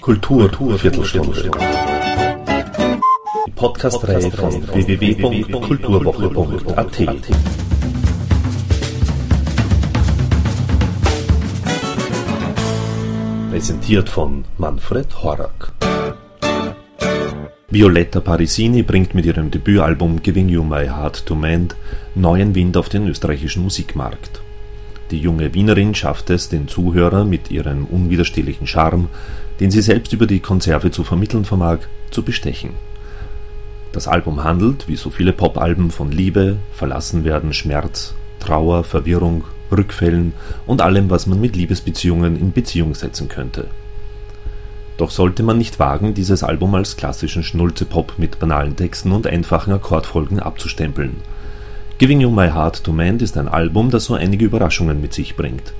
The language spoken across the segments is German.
Kultur, Viertelstunde. Die Podcast-Reihe von www.kulturwoche.at. Präsentiert von Manfred Horak. Violetta Parisini bringt mit ihrem Debütalbum Giving You My Heart to Mend neuen Wind auf den österreichischen Musikmarkt. Die junge Wienerin schafft es, den Zuhörer mit ihrem unwiderstehlichen Charme, den sie selbst über die Konserve zu vermitteln vermag, zu bestechen. Das Album handelt, wie so viele Popalben, von Liebe, Verlassenwerden, Schmerz, Trauer, Verwirrung, Rückfällen und allem, was man mit Liebesbeziehungen in Beziehung setzen könnte. Doch sollte man nicht wagen, dieses Album als klassischen Schnulzepop mit banalen Texten und einfachen Akkordfolgen abzustempeln – Giving You My Heart to Mend ist ein Album, das so einige Überraschungen mit sich bringt.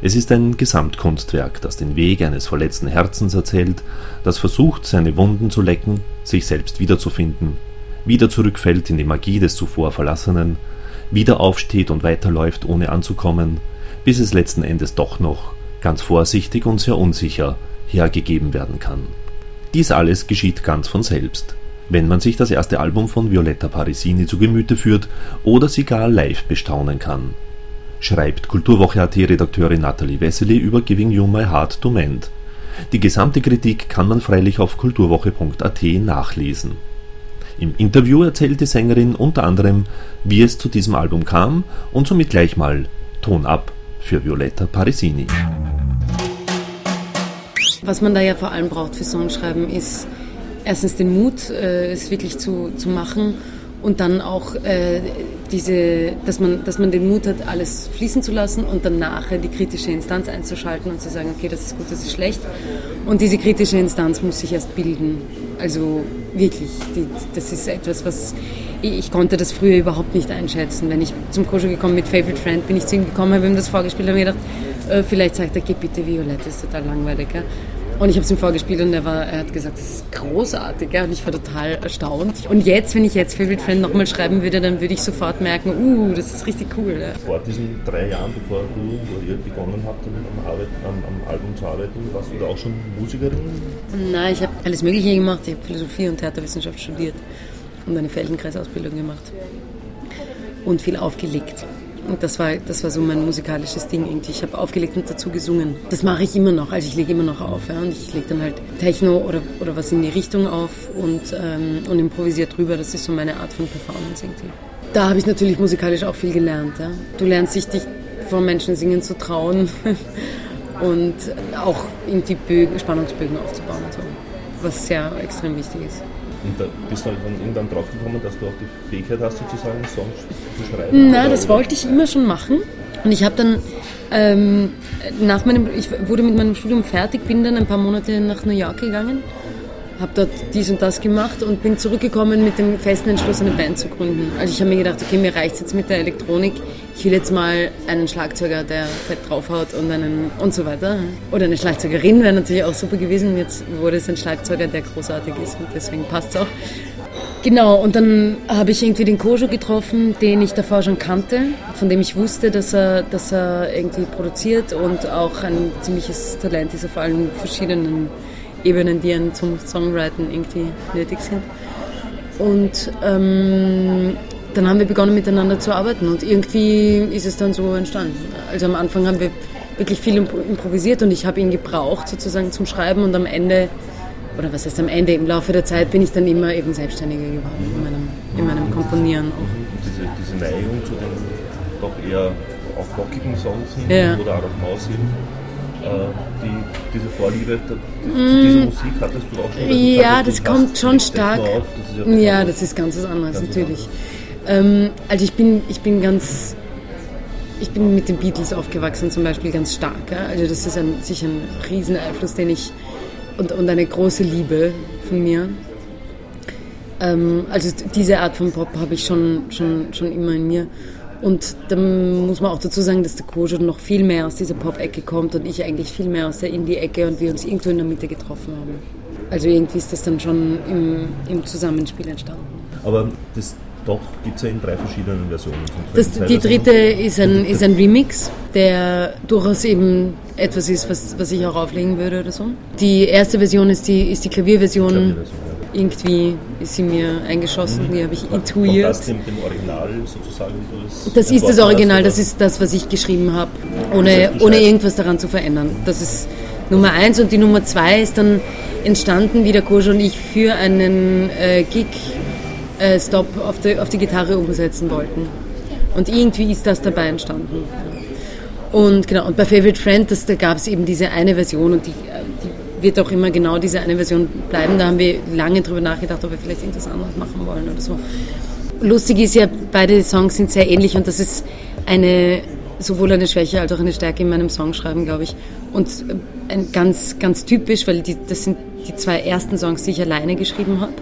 Es ist ein Gesamtkunstwerk, das den Weg eines verletzten Herzens erzählt, das versucht, seine Wunden zu lecken, sich selbst wiederzufinden, wieder zurückfällt in die Magie des zuvor Verlassenen, wieder aufsteht und weiterläuft, ohne anzukommen, bis es letzten Endes doch noch, ganz vorsichtig und sehr unsicher, hergegeben werden kann. Dies alles geschieht ganz von selbst wenn man sich das erste Album von Violetta Parisini zu Gemüte führt oder sie gar live bestaunen kann. Schreibt Kulturwoche.at-Redakteurin Nathalie Wessely über Giving You My Heart to Mend. Die gesamte Kritik kann man freilich auf kulturwoche.at nachlesen. Im Interview erzählt die Sängerin unter anderem, wie es zu diesem Album kam und somit gleich mal Ton ab für Violetta Parisini. Was man da ja vor allem braucht für Songschreiben ist erstens den Mut, äh, es wirklich zu, zu machen und dann auch äh, diese, dass man, dass man den Mut hat, alles fließen zu lassen und dann nachher die kritische Instanz einzuschalten und zu sagen, okay, das ist gut, das ist schlecht. Und diese kritische Instanz muss sich erst bilden. Also wirklich, die, das ist etwas, was ich, ich, konnte das früher überhaupt nicht einschätzen. Wenn ich zum Koscher gekommen mit Favorite Friend, bin ich zu ihm gekommen, habe ihm das vorgespielt, habe mir gedacht, äh, vielleicht sagt er, geh bitte Violette, ist total langweilig. Ja? Und ich habe es ihm vorgespielt und er, war, er hat gesagt, das ist großartig. Ja? Und ich war total erstaunt. Und jetzt, wenn ich jetzt Favorite Friend nochmal schreiben würde, dann würde ich sofort merken, uh, das ist richtig cool. Ja? Vor diesen drei Jahren, bevor du oder begonnen habt, am, Arbeit, am, am Album zu arbeiten, warst du da auch schon Musikerin? Nein, ich habe alles Mögliche gemacht. Ich habe Philosophie und Theaterwissenschaft studiert und eine Feldenkreisausbildung gemacht. Und viel aufgelegt. Und das war, das war so mein musikalisches Ding irgendwie. Ich habe aufgelegt und dazu gesungen. Das mache ich immer noch. Also ich lege immer noch auf. Ja? Und ich lege dann halt Techno oder, oder was in die Richtung auf und, ähm, und improvisiere drüber. Das ist so meine Art von Performance irgendwie. Da habe ich natürlich musikalisch auch viel gelernt. Ja? Du lernst dich, dich vor Menschen singen zu trauen und auch irgendwie Bögen, Spannungsbögen aufzubauen. So. Was sehr extrem wichtig ist. Und da bist du halt dann irgendwann draufgekommen, dass du auch die Fähigkeit hast, sozusagen Songs zu schreiben? Na, das wollte ich immer schon machen. Und ich habe dann ähm, nach meinem, ich wurde mit meinem Studium fertig, bin dann ein paar Monate nach New York gegangen habe dort dies und das gemacht und bin zurückgekommen mit dem festen Entschluss, eine Band zu gründen. Also ich habe mir gedacht, okay, mir reicht es jetzt mit der Elektronik. Ich will jetzt mal einen Schlagzeuger, der fett draufhaut und einen und so weiter. Oder eine Schlagzeugerin wäre natürlich auch super gewesen. Jetzt wurde es ein Schlagzeuger, der großartig ist und deswegen passt es auch. Genau, und dann habe ich irgendwie den Kojo getroffen, den ich davor schon kannte, von dem ich wusste, dass er, dass er irgendwie produziert und auch ein ziemliches Talent ist auf allen verschiedenen Ebenen, die zum Songwriten irgendwie nötig sind. Und ähm, dann haben wir begonnen miteinander zu arbeiten und irgendwie ist es dann so entstanden. Also am Anfang haben wir wirklich viel improvisiert und ich habe ihn gebraucht sozusagen zum Schreiben und am Ende, oder was heißt am Ende, im Laufe der Zeit bin ich dann immer eben selbstständiger geworden in meinem, in meinem Komponieren. Auch. Diese, diese Neigung zu den doch eher auch rockigen Songs hin ja. oder Arrangements hin, äh, die, diese Vorliebe zu dieser mm. Musik hattest du auch schon? Ja, das kommt schon stark. Auf, das ja, ja, das ist ganz was anderes, ganz natürlich. Ähm, also ich bin, ich bin ganz, ich bin mit den Beatles aufgewachsen zum Beispiel ganz stark. Ja? Also das ist ein, sicher ein Rieseneinfluss, den ich und, und eine große Liebe von mir. Ähm, also diese Art von Pop habe ich schon, schon, schon immer in mir. Und dann muss man auch dazu sagen, dass der Kojo noch viel mehr aus dieser Pop-Ecke kommt und ich eigentlich viel mehr aus der Indie-Ecke und wir uns irgendwo in der Mitte getroffen haben. Also irgendwie ist das dann schon im, im Zusammenspiel entstanden. Aber das Doch, gibt es ja in drei verschiedenen Versionen. Das, die dritte ist ein, ist ein Remix, der durchaus eben etwas ist, was, was ich auch auflegen würde oder so. Die erste Version ist die, ist die Klavierversion. Klavierversion ja. Irgendwie ist sie mir eingeschossen, mhm. die habe ich intuiert. das dem, dem Original sozusagen? Das, das ist das Original, das ist das, was ich geschrieben habe, ohne, ohne irgendwas daran zu verändern. Das ist Nummer eins und die Nummer zwei ist dann entstanden, wie der Kojo und ich für einen äh, Gig äh, Stop auf die, auf die Gitarre umsetzen wollten. Und irgendwie ist das dabei entstanden. Und genau, und bei Favorite Friend, das, da gab es eben diese eine Version und die, äh, die wird auch immer genau diese eine Version bleiben. Da haben wir lange drüber nachgedacht, ob wir vielleicht irgendwas anderes machen wollen oder so. Lustig ist ja, beide Songs sind sehr ähnlich und das ist eine sowohl eine Schwäche als auch eine Stärke in meinem Songschreiben, glaube ich. Und äh, ein ganz, ganz typisch, weil die, das sind die zwei ersten Songs, die ich alleine geschrieben habe.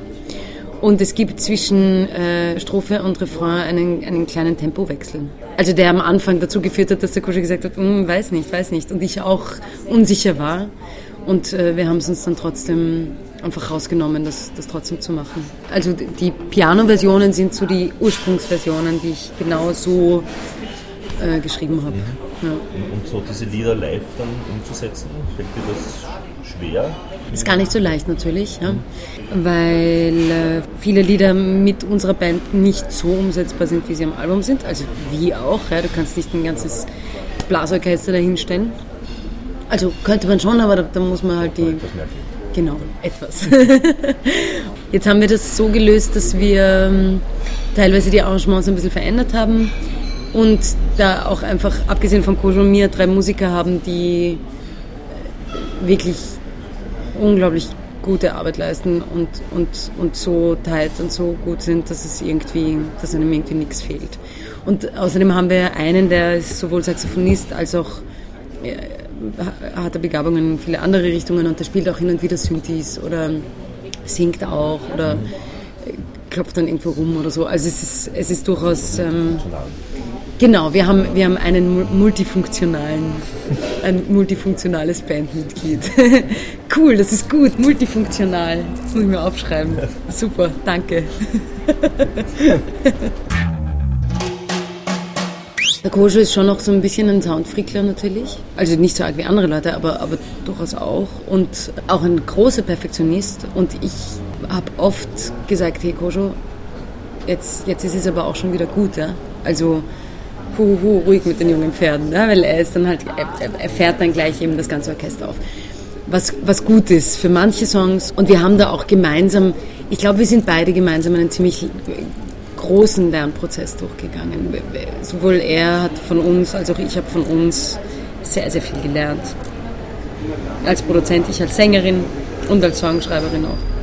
Und es gibt zwischen äh, Strophe und Refrain einen, einen kleinen Tempowechsel. Also der am Anfang dazu geführt hat, dass der Kusche gesagt hat, hm, weiß nicht, weiß nicht. Und ich auch unsicher war. Und äh, wir haben es uns dann trotzdem einfach rausgenommen, das, das trotzdem zu machen. Also die Piano-Versionen sind so die Ursprungsversionen, die ich genau so äh, geschrieben habe. Mhm. Ja. Und so diese Lieder live dann umzusetzen, fällt dir das schwer? Ist gar nicht so leicht natürlich, ja. weil äh, viele Lieder mit unserer Band nicht so umsetzbar sind, wie sie am Album sind. Also wie auch, ja. du kannst nicht ein ganzes Blasorchester dahinstellen. Also könnte man schon, aber da, da muss man halt die... Genau, etwas. Jetzt haben wir das so gelöst, dass wir ähm, teilweise die Arrangements ein bisschen verändert haben und da auch einfach, abgesehen von Kojo und mir, drei Musiker haben, die wirklich unglaublich gute Arbeit leisten und, und, und so tight und so gut sind, dass es irgendwie, dass einem irgendwie nichts fehlt. Und außerdem haben wir einen, der ist sowohl Saxophonist als auch äh, hat er Begabungen in viele andere Richtungen und der spielt auch hin und wieder Synthes oder singt auch oder klopft dann irgendwo rum oder so. Also es ist, es ist durchaus ähm, Genau, wir haben, wir haben einen multifunktionalen, ein multifunktionales Bandmitglied. cool, das ist gut, multifunktional. Das muss ich mir aufschreiben. Super, danke. Der Kojo ist schon noch so ein bisschen ein Soundfrickler natürlich. Also nicht so arg wie andere Leute, aber, aber durchaus auch. Und auch ein großer Perfektionist. Und ich habe oft gesagt, hey Kojo, jetzt, jetzt ist es aber auch schon wieder gut. Ja? Also huhu, ruhig mit den jungen Pferden, ja, weil er ist dann halt, er, er fährt dann gleich eben das ganze Orchester auf. Was, was gut ist für manche Songs. Und wir haben da auch gemeinsam, ich glaube, wir sind beide gemeinsam einen ziemlich großen Lernprozess durchgegangen. Sowohl er hat von uns, als auch ich habe von uns sehr, sehr viel gelernt. Als Produzent, ich als Sängerin und als Songschreiberin auch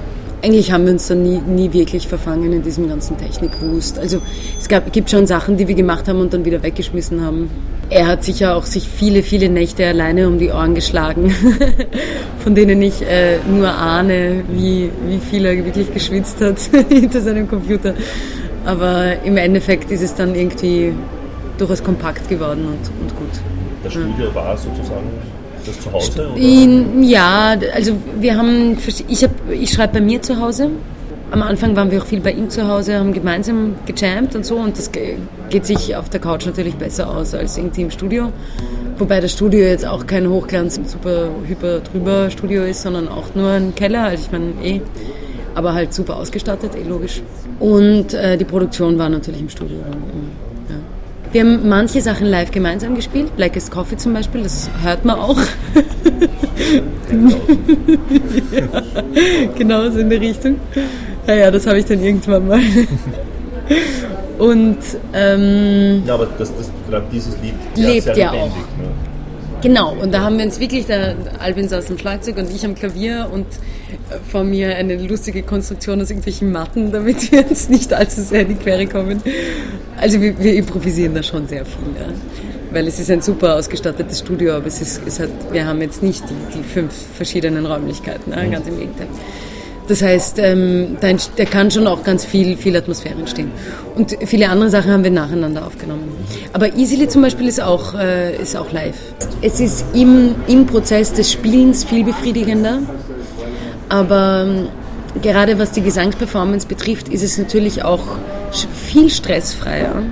eigentlich haben wir uns dann nie, nie wirklich verfangen in diesem ganzen Technikwust. Also es gab, gibt schon Sachen, die wir gemacht haben und dann wieder weggeschmissen haben. Er hat sicher auch sich viele, viele Nächte alleine um die Ohren geschlagen, von denen ich äh, nur ahne, wie, wie viel er wirklich geschwitzt hat hinter seinem Computer. Aber im Endeffekt ist es dann irgendwie durchaus kompakt geworden und, und gut. Das Studio ja. war sozusagen das zu Hause? Oder? Ja, also wir haben, ich, hab, ich schreibe bei mir zu Hause. Am Anfang waren wir auch viel bei ihm zu Hause, haben gemeinsam gejammt und so und das geht sich auf der Couch natürlich besser aus als irgendwie im Studio. Wobei das Studio jetzt auch kein Hochglanz, super hyper drüber Studio ist, sondern auch nur ein Keller. Also ich meine, eh, aber halt super ausgestattet, eh logisch. Und äh, die Produktion war natürlich im Studio. Wir haben manche Sachen live gemeinsam gespielt, Blackest Coffee zum Beispiel, das hört man auch. ja, genau so in der Richtung. Ja, ja, das habe ich dann irgendwann mal. Und ähm, ja, aber das, das, gerade dieses Lied lebt ja auch. Ne? Genau, und da haben wir uns wirklich, der Albin saß am Schlagzeug und ich am Klavier und äh, vor mir eine lustige Konstruktion aus irgendwelchen Matten, damit wir uns nicht allzu sehr in die Quere kommen. Also wir, wir improvisieren da schon sehr viel, ja. weil es ist ein super ausgestattetes Studio, aber es ist, es hat, wir haben jetzt nicht die, die fünf verschiedenen Räumlichkeiten, ja, ganz im Gegenteil. Das heißt, ähm, da, da, kann schon auch ganz viel, viel Atmosphäre entstehen. Und viele andere Sachen haben wir nacheinander aufgenommen. Aber Easily zum Beispiel ist auch, äh, ist auch live. Es ist im, im Prozess des Spielens viel befriedigender. Aber ähm, gerade was die Gesangsperformance betrifft, ist es natürlich auch viel stressfreier,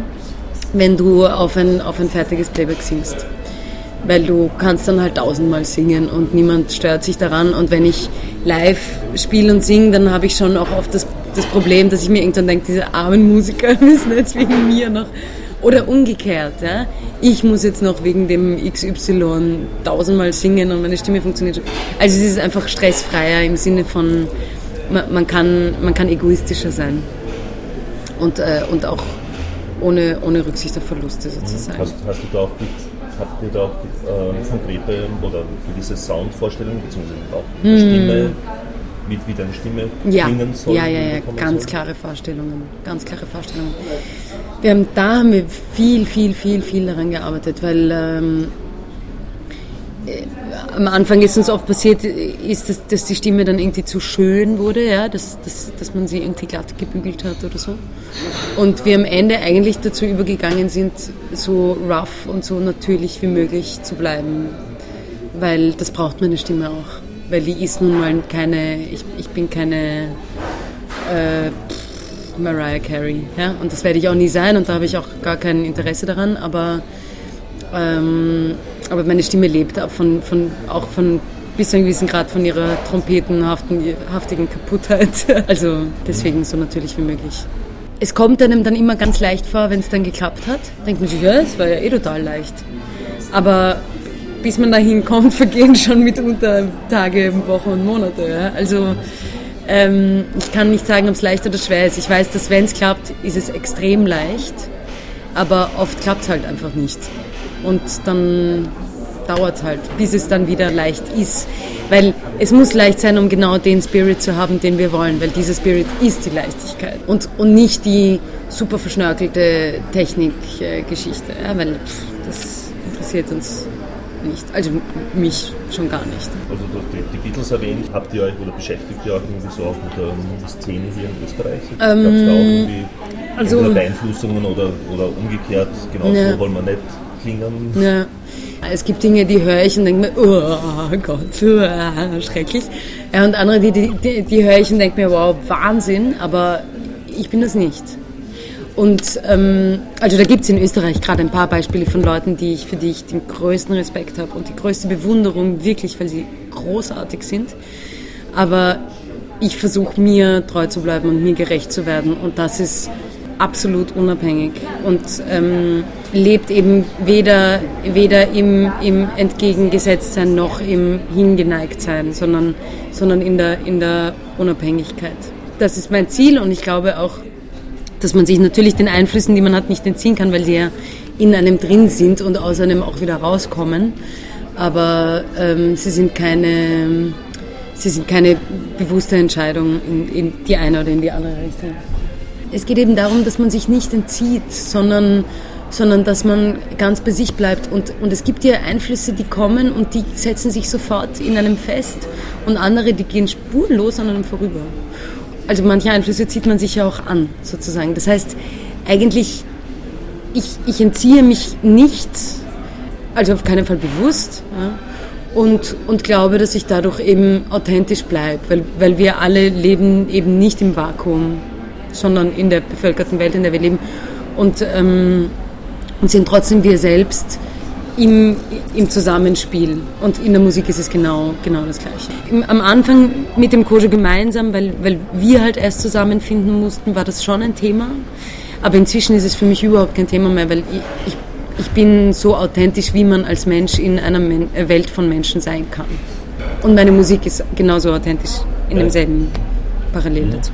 wenn du auf ein, auf ein fertiges Playback singst. Weil du kannst dann halt tausendmal singen und niemand stört sich daran. Und wenn ich live spiele und singe, dann habe ich schon auch oft das, das Problem, dass ich mir irgendwann denke, diese armen Musiker müssen jetzt wegen mir noch oder umgekehrt, ja. Ich muss jetzt noch wegen dem XY tausendmal singen und meine Stimme funktioniert. Also es ist einfach stressfreier im Sinne von, man, man kann, man kann egoistischer sein. Und, äh, und auch ohne, ohne Rücksicht auf Verluste sozusagen. Hast, hast du da auch, habt ihr da auch äh, konkrete oder gewisse Soundvorstellungen, beziehungsweise auch mit der hm. Stimme, wie, wie deine Stimme ja. klingen soll? Ja, ja, ja, ganz soll? klare Vorstellungen, ganz klare Vorstellungen. Wir haben, da haben wir viel, viel, viel, viel daran gearbeitet, weil ähm, äh, am Anfang ist uns oft passiert, ist, dass, dass, die Stimme dann irgendwie zu schön wurde, ja, dass, dass, dass man sie irgendwie glatt gebügelt hat oder so. Und wir am Ende eigentlich dazu übergegangen sind, so rough und so natürlich wie möglich zu bleiben, weil das braucht meine Stimme auch, weil die ist nun mal keine, ich, ich bin keine äh, Mariah Carey. Ja? Und das werde ich auch nie sein und da habe ich auch gar kein Interesse daran, aber, ähm, aber meine Stimme lebt auch von, von, auch von bis zu einem gewissen Grad von ihrer trompetenhaftigen Kaputtheit. Also deswegen so natürlich wie möglich. Es kommt einem dann immer ganz leicht vor, wenn es dann geklappt hat. Denkt man sich, ja, es war ja eh total leicht. Aber bis man dahin kommt, vergehen schon mitunter Tage, Wochen und Monate. Ja? Also ähm, ich kann nicht sagen, ob es leicht oder schwer ist. Ich weiß, dass wenn es klappt, ist es extrem leicht, aber oft klappt es halt einfach nicht. Und dann dauert es halt, bis es dann wieder leicht ist. Weil es muss leicht sein, um genau den Spirit zu haben, den wir wollen, weil dieser Spirit ist die Leichtigkeit und, und nicht die super verschnörkelte Technikgeschichte, ja, weil pff, das interessiert uns nicht. Also mich schon gar nicht. Also du hast die, die Beatles erwähnt. Habt ihr euch oder beschäftigt ihr euch irgendwie so auch mit der Szene hier in Österreich? Ähm, Gab es da auch irgendwie also, Beeinflussungen oder, oder umgekehrt, genau ja. so wollen wir nicht klingen? Ja. Es gibt Dinge, die höre ich und denke mir, oh Gott, oh, schrecklich. Und andere, die, die, die höre ich und denke mir, wow, Wahnsinn, aber ich bin das nicht. Und ähm, also da gibt es in Österreich gerade ein paar Beispiele von Leuten, die ich, für die ich den größten Respekt habe und die größte Bewunderung, wirklich, weil sie großartig sind. Aber ich versuche mir treu zu bleiben und mir gerecht zu werden. Und das ist absolut unabhängig und ähm, lebt eben weder, weder im, im Entgegengesetztsein noch im Hingeneigtsein, sondern, sondern in, der, in der Unabhängigkeit. Das ist mein Ziel und ich glaube auch, dass man sich natürlich den Einflüssen, die man hat, nicht entziehen kann, weil sie ja in einem drin sind und aus einem auch wieder rauskommen. Aber ähm, sie sind keine, sie sind keine bewusste Entscheidung in, in die eine oder in die andere Richtung. Es geht eben darum, dass man sich nicht entzieht, sondern sondern dass man ganz bei sich bleibt. Und, und es gibt ja Einflüsse, die kommen und die setzen sich sofort in einem fest und andere, die gehen spurlos an einem vorüber also manche Einflüsse zieht man sich ja auch an, sozusagen. Das heißt, eigentlich, ich, ich entziehe mich nicht, also auf keinen Fall bewusst, ja, und, und glaube, dass ich dadurch eben authentisch bleibe, weil, weil wir alle leben eben nicht im Vakuum, sondern in der bevölkerten Welt, in der wir leben und, ähm, und sind trotzdem wir selbst im, im Zusammenspiel. Und in der Musik ist es genau, genau das Gleiche. Am Anfang mit dem Kojo gemeinsam, weil, weil wir halt erst zusammenfinden mussten, war das schon ein Thema. Aber inzwischen ist es für mich überhaupt kein Thema mehr, weil ich, ich, ich bin so authentisch, wie man als Mensch in einer Men Welt von Menschen sein kann. Und meine Musik ist genauso authentisch in demselben Parallel dazu.